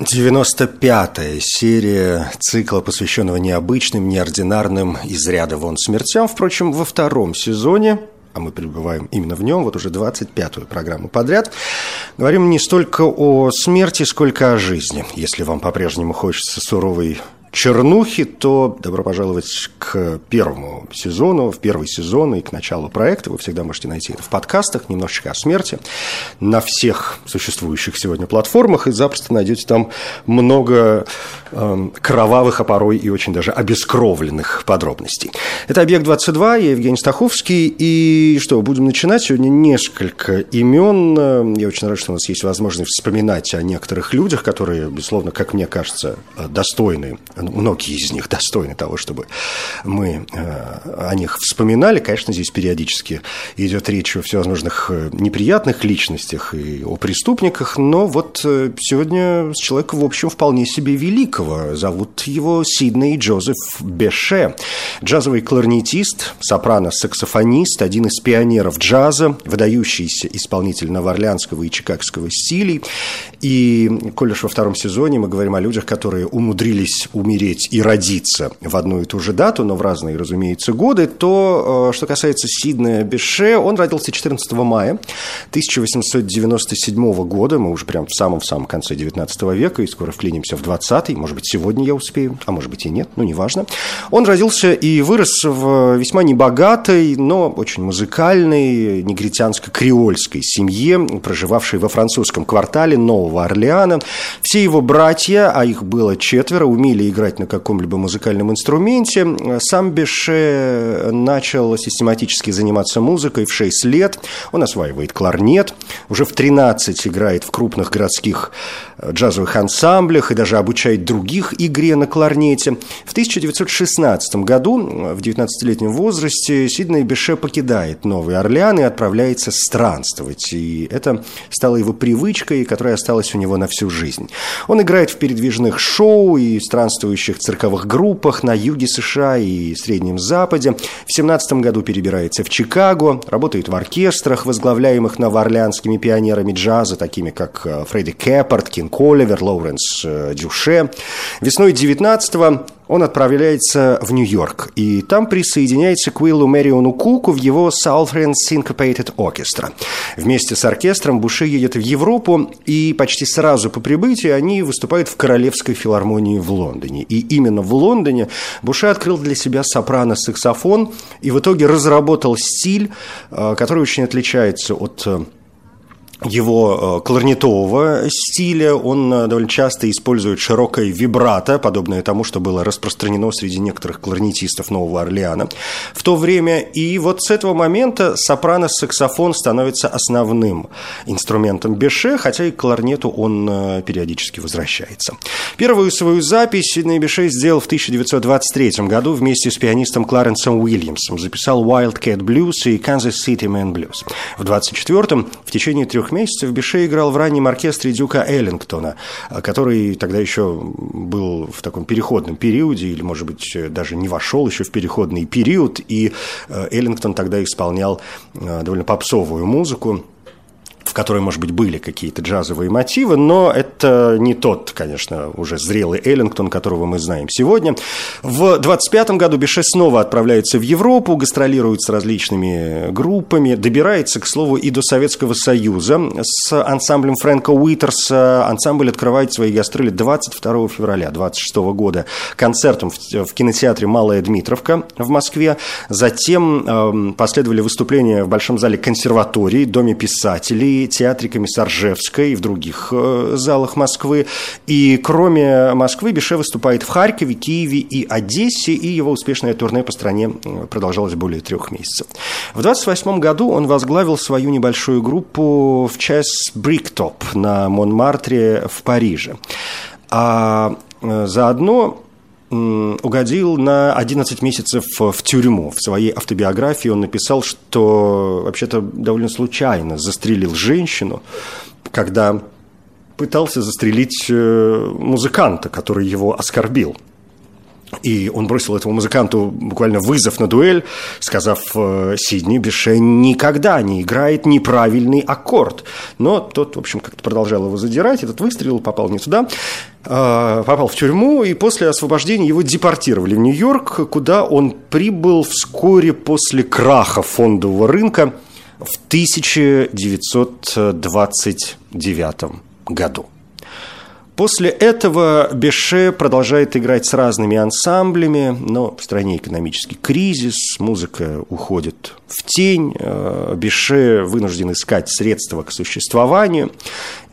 95-я серия цикла, посвященного необычным, неординарным из ряда вон смертям. Впрочем, во втором сезоне а мы пребываем именно в нем, вот уже 25-ю программу подряд, говорим не столько о смерти, сколько о жизни. Если вам по-прежнему хочется суровой чернухи, то добро пожаловать к первому сезону, в первый сезон и к началу проекта. Вы всегда можете найти это в подкастах, немножечко о смерти, на всех существующих сегодня платформах, и запросто найдете там много э, кровавых, а порой и очень даже обескровленных подробностей. Это «Объект-22», я Евгений Стаховский, и что, будем начинать. Сегодня несколько имен. Я очень рад, что у нас есть возможность вспоминать о некоторых людях, которые, безусловно, как мне кажется, достойны многие из них достойны того, чтобы мы э, о них вспоминали. Конечно, здесь периодически идет речь о всевозможных э, неприятных личностях и о преступниках, но вот э, сегодня человека, в общем, вполне себе великого. Зовут его Сидней Джозеф Беше. Джазовый кларнетист, сопрано-саксофонист, один из пионеров джаза, выдающийся исполнитель новоорлеанского и чикагского стилей. И, коль уж во втором сезоне мы говорим о людях, которые умудрились умереть и родиться в одну и ту же дату, но в разные, разумеется, годы, то, э, что касается Сиднея Беше, он родился 14 мая 1897 года, мы уже прям в самом-самом конце 19 века, и скоро вклинимся в 20-й, может быть, сегодня я успею, а может быть и нет, ну, неважно. Он родился и вырос в весьма небогатой, но очень музыкальной, негритянско-креольской семье, проживавшей во французском квартале Нового Орлеана. Все его братья, а их было четверо, умели играть на каком-либо музыкальном инструменте. Сам Беше начал систематически заниматься музыкой в 6 лет. Он осваивает кларнет, уже в 13 играет в крупных городских джазовых ансамблях и даже обучает других игре на кларнете. В 1916 году, в 19-летнем возрасте, Сидней Беше покидает Новый Орлеан и отправляется странствовать. И это стало его привычкой, которая осталась у него на всю жизнь. Он играет в передвижных шоу и странствующих цирковых группах на юге США и Среднем Западе. В 17 году перебирается в Чикаго, работает в оркестрах, возглавляемых новоорлеанскими пионерами джаза, такими как э, Фредди Кэппорт, Кин Коливер, Лоуренс э, Дюше. Весной 19 он отправляется в Нью-Йорк, и там присоединяется к Уиллу Мэриону Куку в его Southern Syncopated Orchestra. Вместе с оркестром Буше едет в Европу, и почти сразу по прибытии они выступают в Королевской филармонии в Лондоне. И именно в Лондоне Буше открыл для себя сопрано-саксофон и в итоге разработал стиль, э, который очень отличается от э, его э, кларнетового стиля. Он э, довольно часто использует широкое вибрато, подобное тому, что было распространено среди некоторых кларнетистов Нового Орлеана в то время. И вот с этого момента сопрано-саксофон становится основным инструментом Беше, хотя и к кларнету он э, периодически возвращается. Первую свою запись Сидней Беше сделал в 1923 году вместе с пианистом Кларенсом Уильямсом. Записал Wildcat Blues и Kansas City Man Blues. В 24-м в течение трех трех месяцев Бише играл в раннем оркестре Дюка Эллингтона, который тогда еще был в таком переходном периоде, или, может быть, даже не вошел еще в переходный период, и э, Эллингтон тогда исполнял э, довольно попсовую музыку в которой, может быть, были какие-то джазовые мотивы, но это не тот, конечно, уже зрелый Эллингтон, которого мы знаем сегодня. В 25 году Беше снова отправляется в Европу, гастролирует с различными группами, добирается, к слову, и до Советского Союза. С ансамблем Фрэнка Уитерса ансамбль открывает свои гастроли 22 февраля 26 года концертом в, кинотеатре «Малая Дмитровка» в Москве. Затем э, последовали выступления в Большом зале консерватории, Доме писателей, театре Комиссаржевской, и в других э, залах Москвы. И кроме Москвы Беше выступает в Харькове, Киеве и Одессе, и его успешное турне по стране э, продолжалось более трех месяцев. В 28 году он возглавил свою небольшую группу в час Бриктоп на Монмартре в Париже. А э, заодно угодил на 11 месяцев в тюрьму. В своей автобиографии он написал, что вообще-то довольно случайно застрелил женщину, когда пытался застрелить э, музыканта, который его оскорбил. И он бросил этому музыканту буквально вызов на дуэль, сказав э, Сидни Беше никогда не играет неправильный аккорд. Но тот, в общем, как-то продолжал его задирать, этот выстрел попал не туда, э, попал в тюрьму, и после освобождения его депортировали в Нью-Йорк, куда он прибыл вскоре после краха фондового рынка в 1929 году. После этого Беше продолжает играть с разными ансамблями, но в стране экономический кризис, музыка уходит в тень, э, Беше вынужден искать средства к существованию,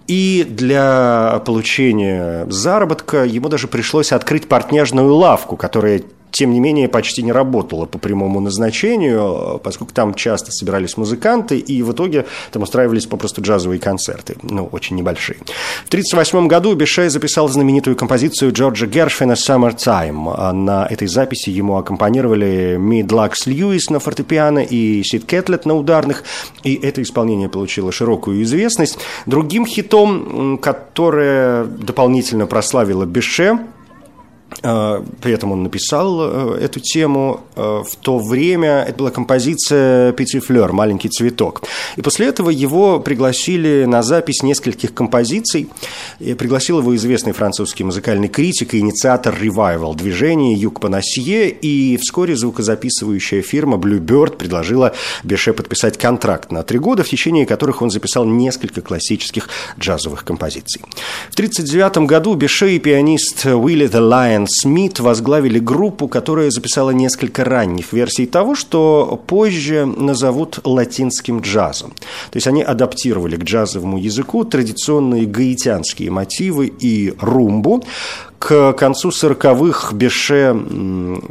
и для получения заработка ему даже пришлось открыть партняжную лавку, которая тем не менее, почти не работала по прямому назначению, поскольку там часто собирались музыканты, и в итоге там устраивались попросту джазовые концерты, ну, очень небольшие. В 1938 году Бишей записал знаменитую композицию Джорджа Гершвина «Summertime». На этой записи ему аккомпанировали Мид Лакс Льюис на фортепиано и Сид Кетлет на ударных, и это исполнение получило широкую известность. Другим хитом, которое дополнительно прославило Беше, а, при этом он написал э, эту тему. Э, в то время это была композиция «Пяти флёр», «Маленький цветок». И после этого его пригласили на запись нескольких композиций. И пригласил его известный французский музыкальный критик и инициатор ревайвал движения Юг Панасье. И вскоре звукозаписывающая фирма Bluebird предложила Беше подписать контракт на три года, в течение которых он записал несколько классических джазовых композиций. В 1939 году Беше и пианист Уилли The Lion Смит возглавили группу, которая записала несколько ранних версий того, что позже назовут латинским джазом. То есть они адаптировали к джазовому языку традиционные гаитянские мотивы и румбу, к концу 40-х Беше,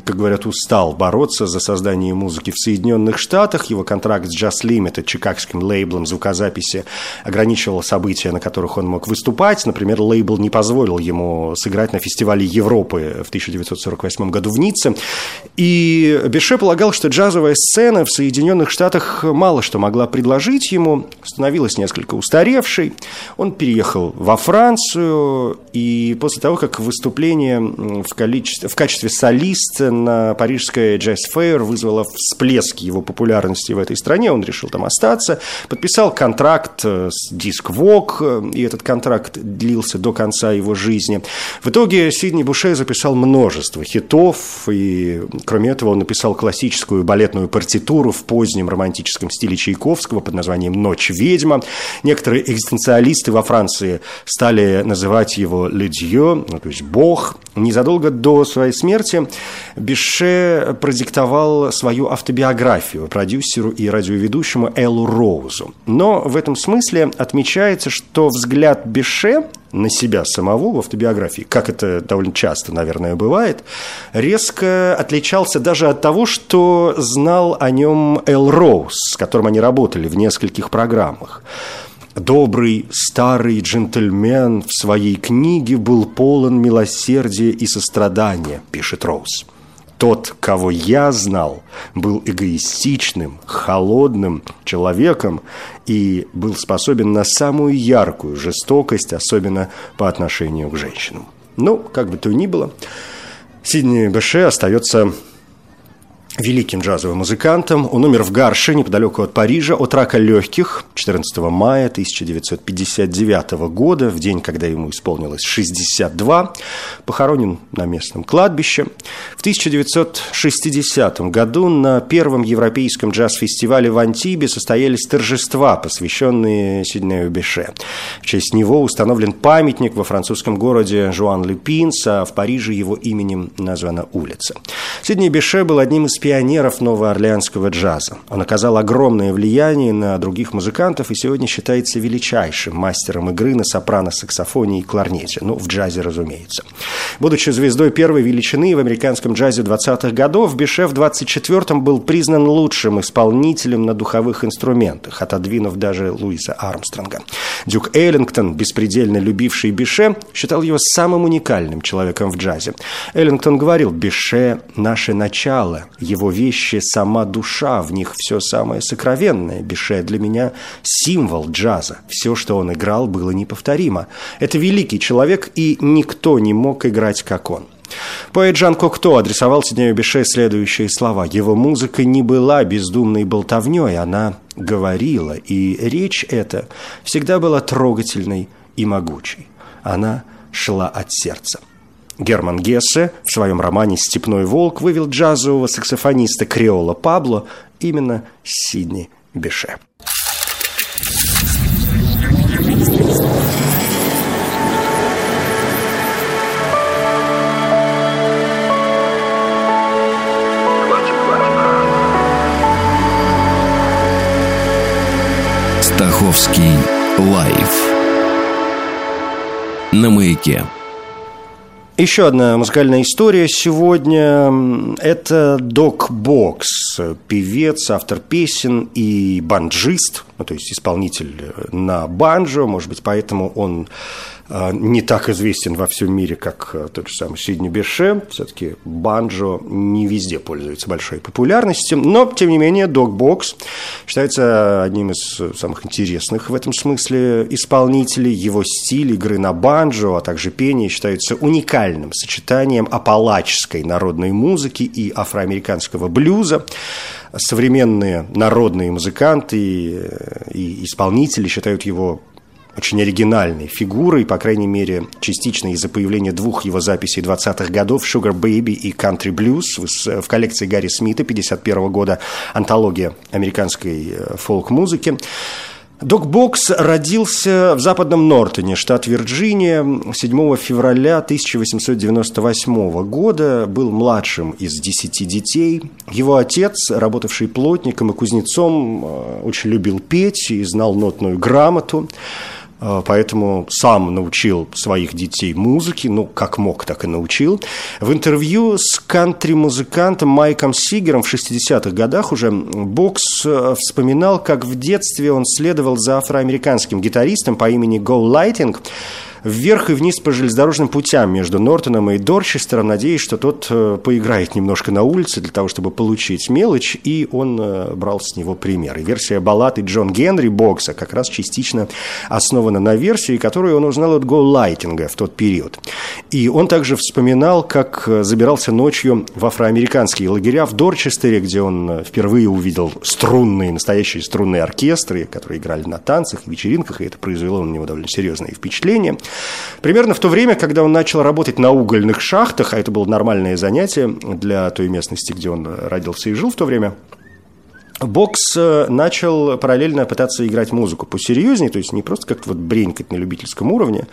как говорят, устал бороться за создание музыки в Соединенных Штатах. Его контракт с Just Limited, чикагским лейблом звукозаписи, ограничивал события, на которых он мог выступать. Например, лейбл не позволил ему сыграть на фестивале Европы в 1948 году в Ницце. И Беше полагал, что джазовая сцена в Соединенных Штатах мало что могла предложить ему, становилась несколько устаревшей. Он переехал во Францию, и после того, как выступал выступление в, количестве, в качестве солиста на парижской джаз-фейр вызвало всплеск его популярности в этой стране. Он решил там остаться, подписал контракт э, с Диск Вок, э, и этот контракт длился до конца его жизни. В итоге Сидни Буше записал множество хитов, и кроме этого он написал классическую балетную партитуру в позднем романтическом стиле Чайковского под названием «Ночь ведьма». Некоторые экзистенциалисты во Франции стали называть его «Le Dieu», ну, то есть Бог. Незадолго до своей смерти Беше продиктовал свою автобиографию продюсеру и радиоведущему Эллу Роузу. Но в этом смысле отмечается, что взгляд Беше на себя самого в автобиографии, как это довольно часто, наверное, бывает, резко отличался даже от того, что знал о нем Эл Роуз, с которым они работали в нескольких программах. Добрый старый джентльмен в своей книге был полон милосердия и сострадания, пишет Роуз. Тот, кого я знал, был эгоистичным, холодным человеком и был способен на самую яркую жестокость, особенно по отношению к женщинам. Ну, как бы то ни было, Сидни Беше остается великим джазовым музыкантом. Он умер в Гарше, неподалеку от Парижа, от рака легких 14 мая 1959 года, в день, когда ему исполнилось 62. Похоронен на местном кладбище. В 1960 году на первом европейском джаз-фестивале в Антибе состоялись торжества, посвященные Сиднею Беше. В честь него установлен памятник во французском городе Жуан-Лепинс, а в Париже его именем названа улица. Сидней Беше был одним из пионеров новоорлеанского джаза. Он оказал огромное влияние на других музыкантов и сегодня считается величайшим мастером игры на сопрано, саксофоне и кларнете. Ну, в джазе, разумеется. Будучи звездой первой величины в американском джазе 20-х годов, Бише в 24-м был признан лучшим исполнителем на духовых инструментах, отодвинув даже Луиса Армстронга. Дюк Эллингтон, беспредельно любивший Бише, считал его самым уникальным человеком в джазе. Эллингтон говорил, Бише – наше начало, его вещи – сама душа, в них все самое сокровенное. Бише для меня – символ джаза. Все, что он играл, было неповторимо. Это великий человек, и никто не мог играть, как он. Поэт Жан Кокто адресовал Сиднею Беше следующие слова. Его музыка не была бездумной болтовней, она говорила, и речь эта всегда была трогательной и могучей. Она шла от сердца. Герман Гессе в своем романе «Степной волк» вывел джазового саксофониста Креола Пабло именно Сидни Беше. Стаховский лайф на маяке. Еще одна музыкальная история сегодня. Это Док Бокс, певец, автор песен и банджист, ну, то есть исполнитель на банджо, может быть, поэтому он не так известен во всем мире, как а, тот же самый Сидни Беше. Все-таки банджо не везде пользуется большой популярностью. Но, тем не менее, Догбокс считается одним из самых интересных в этом смысле исполнителей. Его стиль игры на банджо, а также пение считаются уникальным сочетанием апалаческой народной музыки и афроамериканского блюза современные народные музыканты и исполнители считают его очень оригинальной фигурой, по крайней мере, частично из-за появления двух его записей 20-х годов «Sugar Baby» и «Country Blues» в коллекции Гарри Смита 51 года, антология американской э, фолк-музыки. Док Бокс родился в западном Нортоне, штат Вирджиния, 7 февраля 1898 года, был младшим из десяти детей. Его отец, работавший плотником и кузнецом, э, очень любил петь и знал нотную грамоту. А, поэтому сам научил своих детей музыке, ну, как мог, так и научил. В интервью с кантри-музыкантом Майком Сигером в 60-х годах уже Бокс э, вспоминал, как в детстве он следовал за афроамериканским гитаристом по имени Go Lighting, вверх и вниз по железнодорожным путям между Нортоном и Дорчестером, надеясь, что тот э, поиграет немножко на улице для того, чтобы получить мелочь, и он э, брал с него пример. И версия баллады Джон Генри Бокса как раз частично основана на версии, которую он узнал от Голлайтинга в тот период. И он также вспоминал, как э, забирался ночью в афроамериканские лагеря в Дорчестере, где он впервые увидел струнные, настоящие струнные оркестры, которые играли на танцах вечеринках, и это произвело на него довольно серьезное впечатление. Примерно в то время, когда он начал работать на угольных шахтах, а это было нормальное занятие для той местности, где он родился и жил в то время, Бокс э, начал параллельно пытаться играть музыку посерьезнее, то есть не просто как-то вот бренькать на любительском уровне,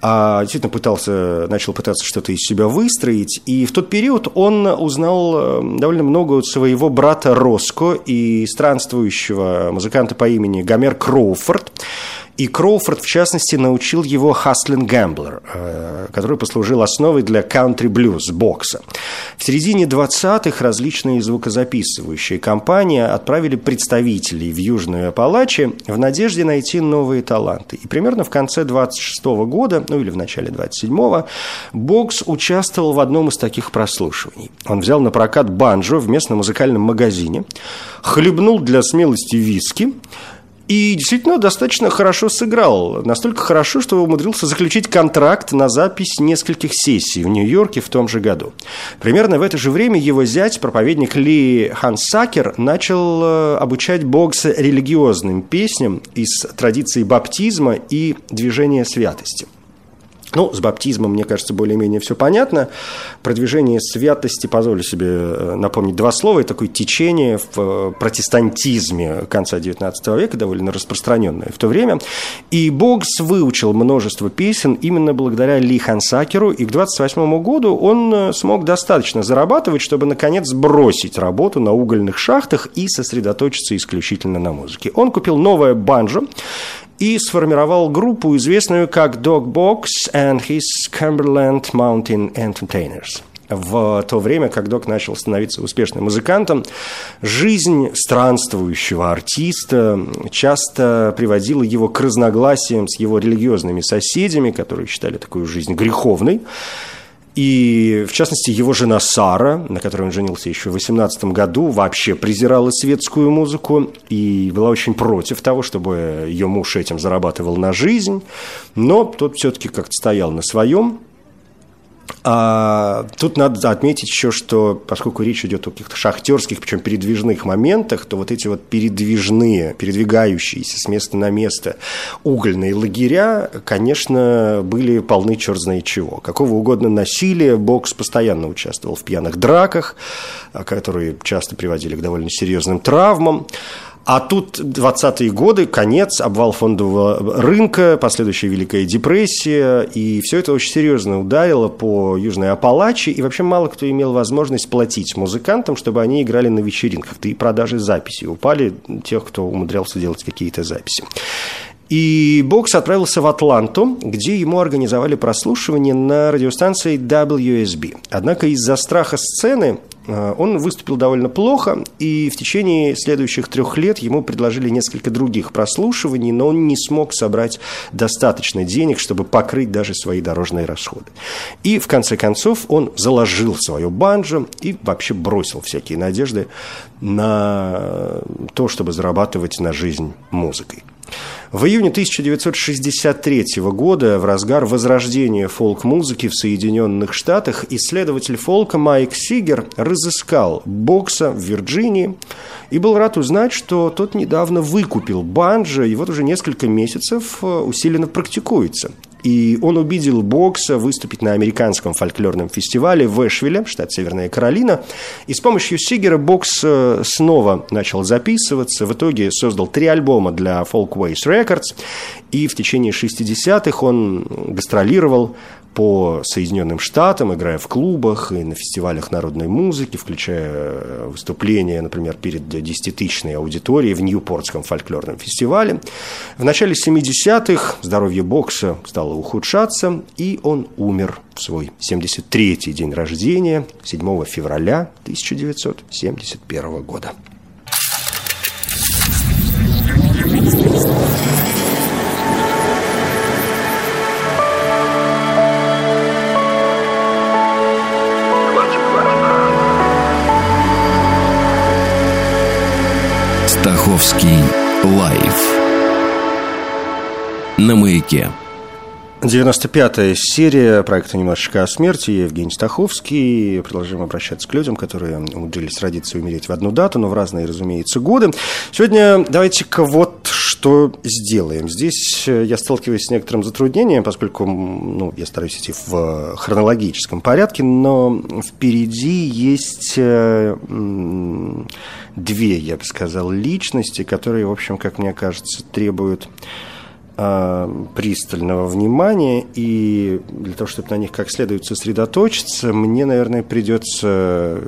а действительно пытался, начал пытаться что-то из себя выстроить. И в тот период он узнал э, довольно много от своего брата Роско и странствующего музыканта по имени Гомер Кроуфорд. И Кроуфорд, в частности, научил его Hustlin' Gambler, э, который послужил основой для кантри-блюз бокса. В середине 20-х различные звукозаписывающие компании отправили представителей в Южную Апалачи в надежде найти новые таланты. И примерно в конце 26 -го года, ну или в начале 27-го, Бокс участвовал в одном из таких прослушиваний. Он взял на прокат банджо в местном музыкальном магазине, хлебнул для смелости виски, и действительно достаточно хорошо сыграл. Настолько хорошо, что умудрился заключить контракт на запись нескольких сессий в Нью-Йорке в том же году. Примерно в это же время его зять, проповедник Ли Хансакер, начал э, обучать Бокса религиозным песням из традиции баптизма и движения святости. Ну, с баптизмом, мне кажется, более-менее все понятно. Продвижение святости, позволю себе э, напомнить два слова, это такое течение в э, протестантизме конца XIX века, довольно распространенное в то время. И Богс выучил множество песен именно благодаря Ли Хансакеру, и к 28 году он э, смог достаточно зарабатывать, чтобы, наконец, бросить работу на угольных шахтах и сосредоточиться исключительно на музыке. Он купил новое банджо, и сформировал группу, известную как Dog Box and his Cumberland Mountain Entertainers в то время, как Док начал становиться успешным музыкантом, жизнь странствующего артиста часто приводила его к разногласиям с его религиозными соседями, которые считали такую жизнь греховной. И, в частности, его жена Сара, на которой он женился еще в 18 году, вообще презирала светскую музыку и была очень против того, чтобы ее муж этим зарабатывал на жизнь. Но тот все-таки как-то стоял на своем. А, тут надо отметить еще, что поскольку речь идет о каких-то шахтерских, причем передвижных моментах, то вот эти вот передвижные, передвигающиеся с места на место угольные лагеря, конечно, были полны черт знает чего. Какого угодно насилия, Бокс постоянно участвовал в пьяных драках, которые часто приводили к довольно серьезным травмам. А тут 20-е годы, конец, обвал фондового рынка, последующая Великая депрессия, и все это очень серьезно ударило по Южной Апалачи, и вообще мало кто имел возможность платить музыкантам, чтобы они играли на вечеринках, да и продажи записей упали тех, кто умудрялся делать какие-то записи. И Бокс отправился в Атланту, где ему организовали прослушивание на радиостанции WSB. Однако из-за страха сцены он выступил довольно плохо, и в течение следующих трех лет ему предложили несколько других прослушиваний, но он не смог собрать достаточно денег, чтобы покрыть даже свои дорожные расходы. И в конце концов он заложил свое банджо и вообще бросил всякие надежды на то, чтобы зарабатывать на жизнь музыкой. В июне 1963 года, в разгар возрождения фолк-музыки в Соединенных Штатах, исследователь фолка Майк Сигер разыскал Бокса в Вирджинии и был рад узнать, что тот недавно выкупил банджо и вот уже несколько месяцев э, усиленно практикуется. И он убедил Бокса выступить на американском фольклорном фестивале в Эшвилле, штат Северная Каролина. И с помощью Сигера Бокс э, снова начал записываться. В итоге создал три альбома для Folkways Records. И в течение 60-х он гастролировал по Соединенным Штатам, играя в клубах и на фестивалях народной музыки, включая э, выступления, например, перед десятитысячной аудиторией в Ньюпортском фольклорном фестивале. В начале 70-х здоровье бокса стало ухудшаться, и он умер в свой 73-й день рождения 7 февраля 1971 года. Стаховский лайф на маяке. 95-я серия проекта «Немножечко о смерти». Я Евгений Стаховский. Продолжаем обращаться к людям, которые умудрились родиться и умереть в одну дату, но в разные, разумеется, годы. Сегодня давайте-ка вот что сделаем. Здесь я сталкиваюсь с некоторым затруднением, поскольку ну, я стараюсь идти в хронологическом порядке, но впереди есть э, две, я бы сказал, личности, которые, в общем, как мне кажется, требуют пристального внимания, и для того, чтобы на них как следует сосредоточиться, мне, наверное, придется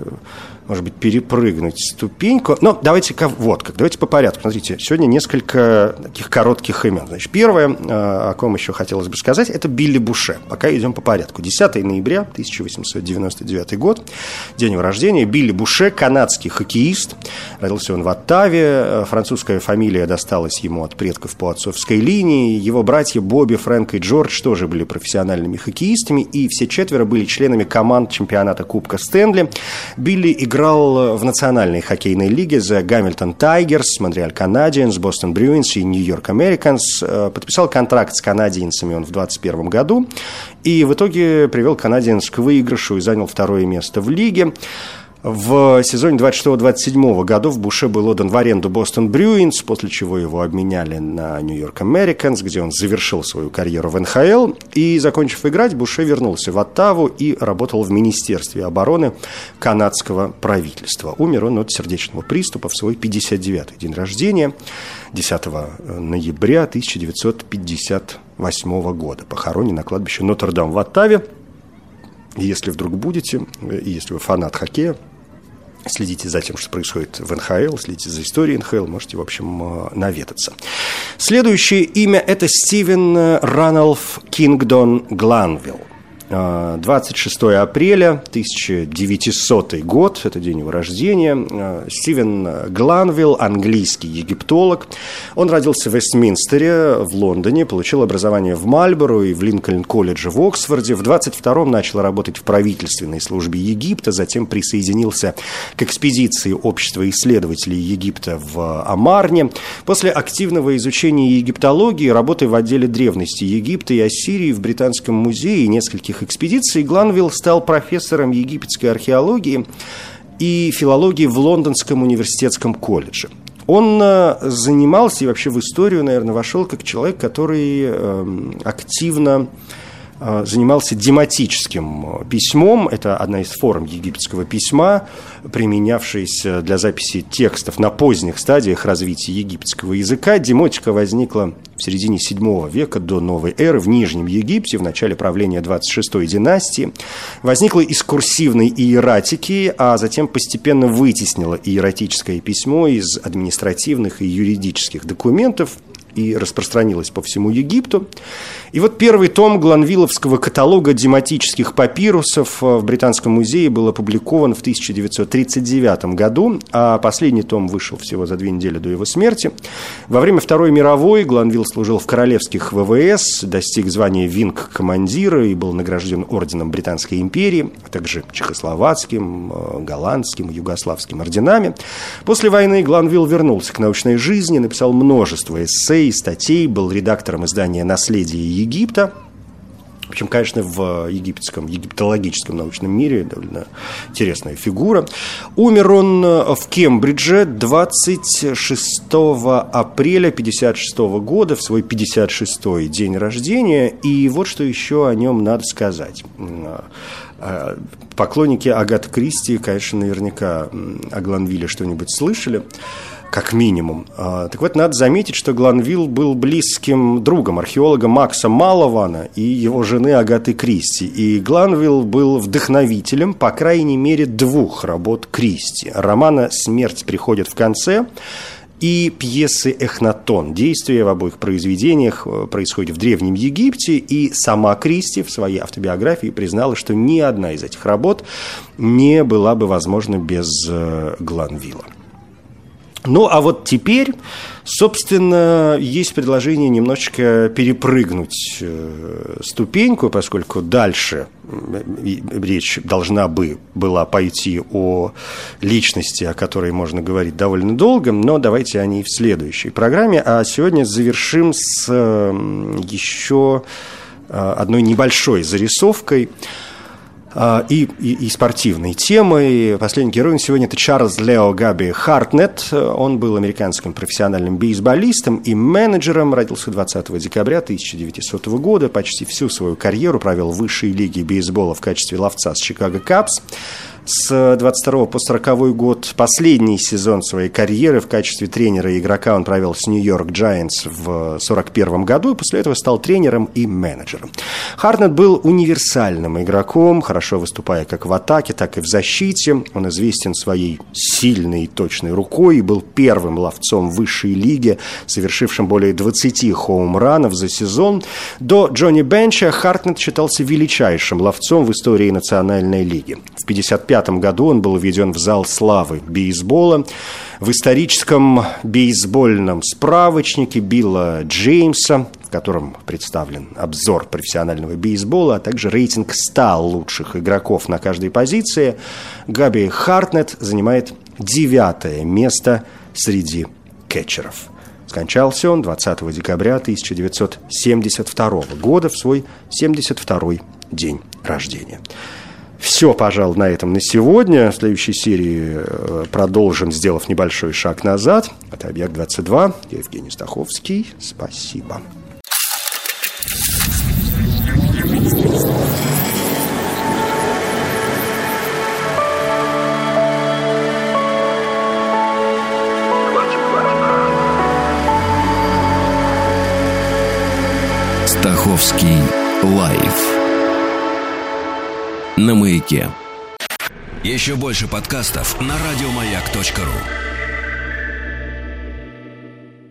может быть, перепрыгнуть ступеньку. Но давайте-ка вот как, давайте по порядку. Смотрите, сегодня несколько таких коротких имен. Значит, первое, а, о ком еще хотелось бы сказать, это Билли Буше. Пока идем по порядку. 10 ноября 1899 год, день его рождения. Билли Буше, канадский хоккеист. Родился он в Оттаве. Французская фамилия досталась ему от предков по отцовской линии. Его братья Бобби, Фрэнк и Джордж тоже были профессиональными хоккеистами, и все четверо были членами команд чемпионата Кубка Стэнли. Билли играл играл в национальной хоккейной лиге за Гамильтон Тайгерс, Монреаль Канадиенс, Бостон Брюинс и Нью-Йорк Американс. Э, подписал контракт с канадиенцами он в 2021 году. И в итоге привел канадиенс к выигрышу и занял второе место в лиге. В сезоне 26-27 годов Буше был отдан в аренду Бостон Брюинс, после чего его обменяли на Нью-Йорк Американс, где он завершил свою карьеру в НХЛ. И, закончив играть, Буше вернулся в Оттаву и работал в Министерстве обороны канадского правительства. Умер он от сердечного приступа в свой 59-й день рождения, 10 ноября 1958 года. Похоронен на кладбище Нотр-Дам в Оттаве. Если вдруг будете, если вы фанат хоккея, Следите за тем, что происходит в НХЛ, следите за историей НХЛ, можете, в общем, э, наведаться. Следующее имя – это Стивен Раналф Кингдон Гланвилл. 26 апреля 1900 год, это день его рождения. А, Стивен Гланвилл, английский египтолог. Он родился в Вестминстере, в Лондоне, получил образование в Мальборо и в Линкольн-колледже в Оксфорде. В 22-м начал работать в правительственной службе Египта, затем присоединился к экспедиции Общества исследователей Египта в Амарне. После активного изучения египтологии, работы в отделе древности Египта и Ассирии в Британском музее и нескольких этих экспедиций Гланвилл стал профессором египетской археологии и филологии в Лондонском университетском колледже. Он э, занимался и вообще в историю, наверное, вошел как человек, который эм, активно занимался дематическим письмом. Это одна из форм египетского письма, применявшаяся для записи текстов на поздних стадиях развития египетского языка. Демотика возникла в середине VII века до новой эры в Нижнем Египте, в начале правления 26-й династии. Возникла из курсивной иератики, а затем постепенно вытеснила иератическое письмо из административных и юридических документов – и распространилась по всему Египту. И вот первый том Гланвилловского каталога дематических папирусов э, в Британском музее был опубликован в 1939 году, а последний том вышел всего за две недели до его смерти. Во время Второй мировой Гланвилл служил в королевских ВВС, достиг звания винг-командира и был награжден орденом Британской империи, а также чехословацким, э, голландским, югославским орденами. После войны Гланвилл вернулся к научной жизни, написал множество эссе эссе статей, был редактором издания «Наследие Египта», в общем, конечно, в египетском, египтологическом научном мире довольно интересная фигура. Умер он в Кембридже 26 апреля 1956 года, в свой 56-й день рождения. И вот что еще о нем надо сказать. Поклонники Агаты Кристи, конечно, наверняка о Гланвилле что-нибудь слышали как минимум. А, так вот, надо заметить, что Гланвилл был близким другом археолога Макса Малована и его жены Агаты Кристи. И Гланвилл был вдохновителем, по крайней мере, двух работ Кристи. Романа «Смерть приходит в конце», и пьесы «Эхнатон». Действие в обоих произведениях э, происходит в Древнем Египте, и сама Кристи в своей автобиографии признала, что ни одна из этих работ не была бы возможна без э, Гланвилла. Ну, а вот теперь, собственно, есть предложение немножечко перепрыгнуть э, ступеньку, поскольку дальше речь должна бы была пойти о личности, о которой можно говорить довольно долго, но давайте о ней в следующей программе. А сегодня завершим с еще э, одной небольшой зарисовкой – а, и, и, и спортивной темой. Последний герой сегодня это Чарльз Лео Габи Хартнет. Он был американским профессиональным бейсболистом и менеджером. Родился 20 декабря 1900 года. Почти всю свою карьеру провел в высшей лиге бейсбола в качестве ловца с Чикаго Капс с 22 по 40 год. Последний сезон своей карьеры в качестве тренера и игрока он провел с Нью-Йорк Giants в 41 году и после этого стал тренером и менеджером. Харнет был универсальным игроком, хорошо выступая как в атаке, так и в защите. Он известен своей сильной и точной рукой и был первым ловцом высшей лиги, совершившим более 20 хоум-ранов за сезон. До Джонни Бенча Хартнет считался величайшим ловцом в истории Национальной лиги. В 55 1995 году он был введен в зал славы бейсбола. В историческом бейсбольном справочнике Билла Джеймса, в котором представлен обзор профессионального бейсбола, а также рейтинг 100 лучших игроков на каждой позиции, Габи Хартнет занимает девятое место среди кетчеров. Скончался он 20 декабря 1972 года в свой 72-й день рождения. Все, пожалуй, на этом на сегодня. В следующей серии э, продолжим, сделав небольшой шаг назад. Это «Объект-22». Я Евгений Стаховский. Спасибо. Стаховский лайф на маяке. Еще больше подкастов на радиомаяк.ру.